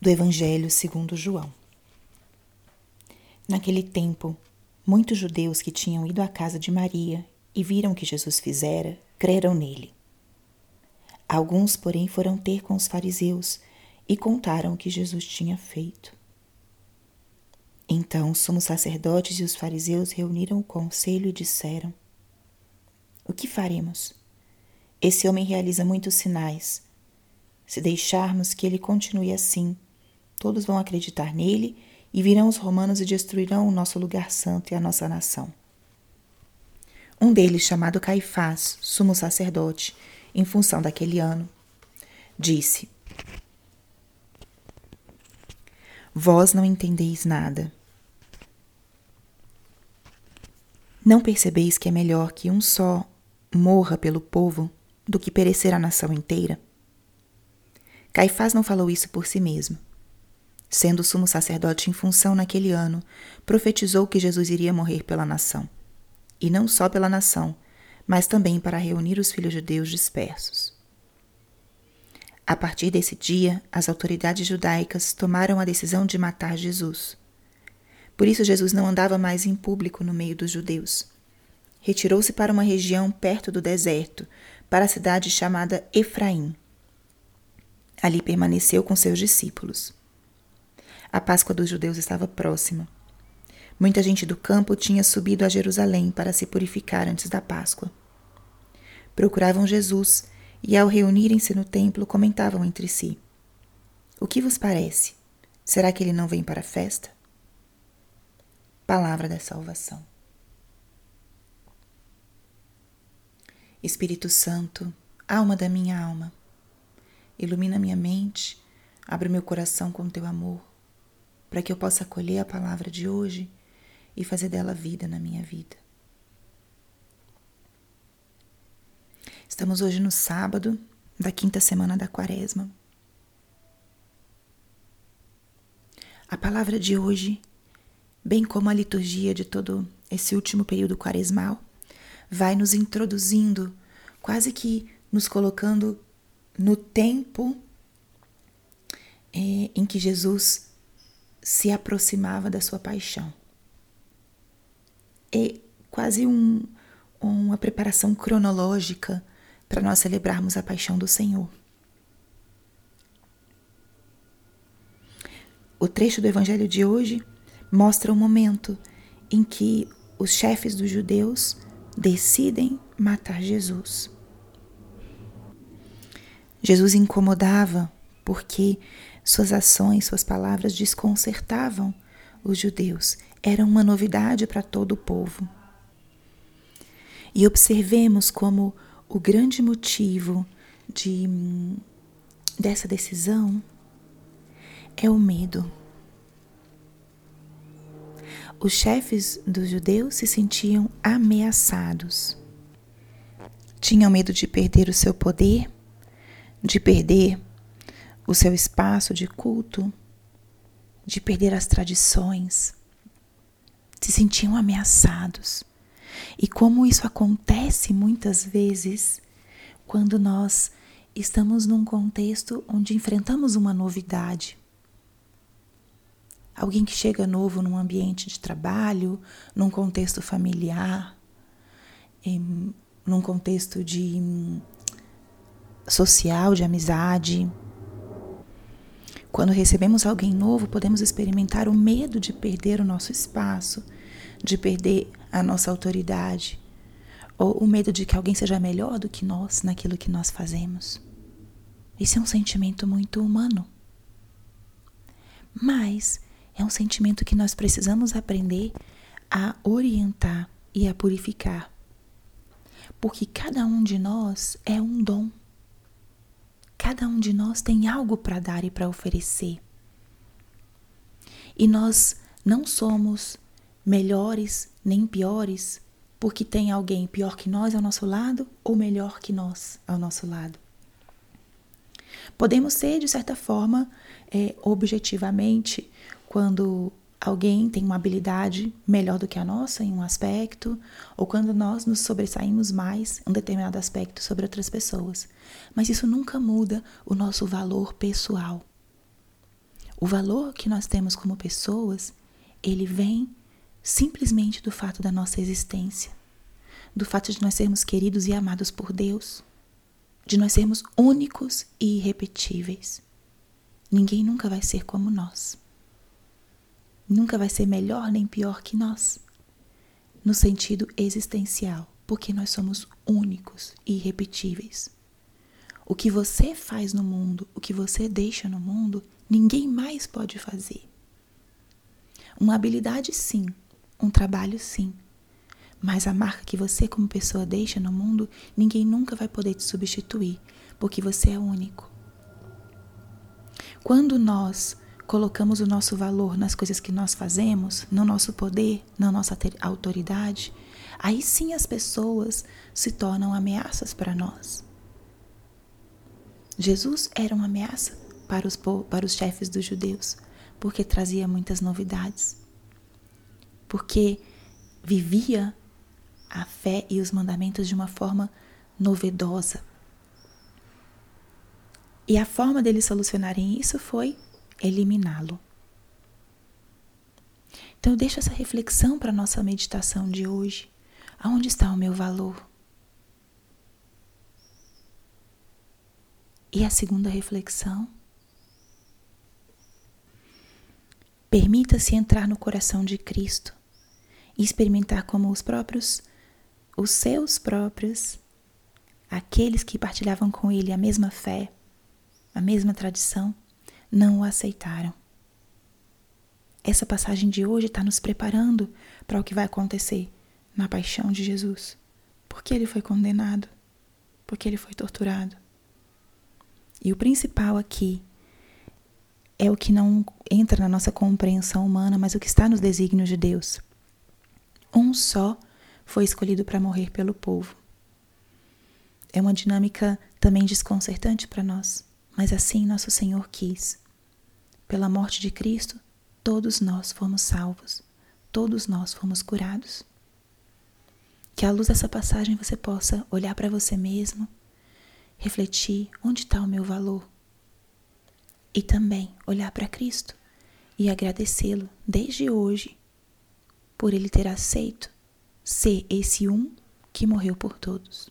do Evangelho segundo João. Naquele tempo, muitos judeus que tinham ido à casa de Maria e viram o que Jesus fizera, creram nele. Alguns, porém, foram ter com os fariseus e contaram o que Jesus tinha feito. Então os sumos sacerdotes e os fariseus reuniram o conselho e disseram: O que faremos? Esse homem realiza muitos sinais. Se deixarmos que ele continue assim, Todos vão acreditar nele e virão os romanos e destruirão o nosso lugar santo e a nossa nação. Um deles, chamado Caifás, sumo sacerdote, em função daquele ano, disse: Vós não entendeis nada. Não percebeis que é melhor que um só morra pelo povo do que perecer a nação inteira? Caifás não falou isso por si mesmo Sendo sumo sacerdote em função naquele ano, profetizou que Jesus iria morrer pela nação. E não só pela nação, mas também para reunir os filhos judeus dispersos. A partir desse dia, as autoridades judaicas tomaram a decisão de matar Jesus. Por isso, Jesus não andava mais em público no meio dos judeus. Retirou-se para uma região perto do deserto, para a cidade chamada Efraim. Ali permaneceu com seus discípulos. A Páscoa dos judeus estava próxima. Muita gente do campo tinha subido a Jerusalém para se purificar antes da Páscoa. Procuravam Jesus e, ao reunirem-se no templo, comentavam entre si: O que vos parece? Será que ele não vem para a festa? Palavra da salvação. Espírito Santo, alma da minha alma, ilumina minha mente, abre meu coração com teu amor para que eu possa acolher a palavra de hoje e fazer dela vida na minha vida. Estamos hoje no sábado da quinta semana da quaresma. A palavra de hoje, bem como a liturgia de todo esse último período quaresmal, vai nos introduzindo, quase que nos colocando no tempo é, em que Jesus se aproximava da sua paixão. É quase um, uma preparação cronológica para nós celebrarmos a paixão do Senhor. O trecho do Evangelho de hoje mostra o momento em que os chefes dos judeus decidem matar Jesus. Jesus incomodava porque suas ações, suas palavras desconcertavam os judeus. Era uma novidade para todo o povo. E observemos como o grande motivo de, dessa decisão é o medo. Os chefes dos judeus se sentiam ameaçados. Tinham medo de perder o seu poder, de perder o seu espaço de culto, de perder as tradições, se sentiam ameaçados. E como isso acontece muitas vezes quando nós estamos num contexto onde enfrentamos uma novidade. Alguém que chega novo num ambiente de trabalho, num contexto familiar, em, num contexto de social, de amizade, quando recebemos alguém novo, podemos experimentar o medo de perder o nosso espaço, de perder a nossa autoridade, ou o medo de que alguém seja melhor do que nós naquilo que nós fazemos. Esse é um sentimento muito humano. Mas é um sentimento que nós precisamos aprender a orientar e a purificar. Porque cada um de nós é um dom. Cada um de nós tem algo para dar e para oferecer. E nós não somos melhores nem piores porque tem alguém pior que nós ao nosso lado ou melhor que nós ao nosso lado. Podemos ser, de certa forma, é, objetivamente, quando alguém tem uma habilidade melhor do que a nossa em um aspecto, ou quando nós nos sobressaímos mais em um determinado aspecto sobre outras pessoas. Mas isso nunca muda o nosso valor pessoal. O valor que nós temos como pessoas, ele vem simplesmente do fato da nossa existência, do fato de nós sermos queridos e amados por Deus, de nós sermos únicos e irrepetíveis. Ninguém nunca vai ser como nós. Nunca vai ser melhor nem pior que nós, no sentido existencial, porque nós somos únicos e irrepetíveis. O que você faz no mundo, o que você deixa no mundo, ninguém mais pode fazer. Uma habilidade, sim, um trabalho, sim. Mas a marca que você, como pessoa, deixa no mundo, ninguém nunca vai poder te substituir, porque você é único. Quando nós colocamos o nosso valor nas coisas que nós fazemos, no nosso poder, na nossa autoridade, aí sim as pessoas se tornam ameaças para nós. Jesus era uma ameaça para os, para os chefes dos judeus, porque trazia muitas novidades, porque vivia a fé e os mandamentos de uma forma novedosa. E a forma deles solucionarem isso foi eliminá-lo. Então, eu deixo essa reflexão para a nossa meditação de hoje. Aonde está o meu valor? E a segunda reflexão? Permita-se entrar no coração de Cristo e experimentar como os próprios, os seus próprios, aqueles que partilhavam com ele a mesma fé, a mesma tradição, não o aceitaram. Essa passagem de hoje está nos preparando para o que vai acontecer na paixão de Jesus. Porque ele foi condenado, porque ele foi torturado e o principal aqui é o que não entra na nossa compreensão humana, mas o que está nos desígnios de Deus. Um só foi escolhido para morrer pelo povo. É uma dinâmica também desconcertante para nós, mas assim nosso Senhor quis. Pela morte de Cristo, todos nós fomos salvos, todos nós fomos curados. Que à luz dessa passagem você possa olhar para você mesmo refletir onde está o meu valor e também olhar para Cristo e agradecê-lo desde hoje por ele ter aceito ser esse um que morreu por todos.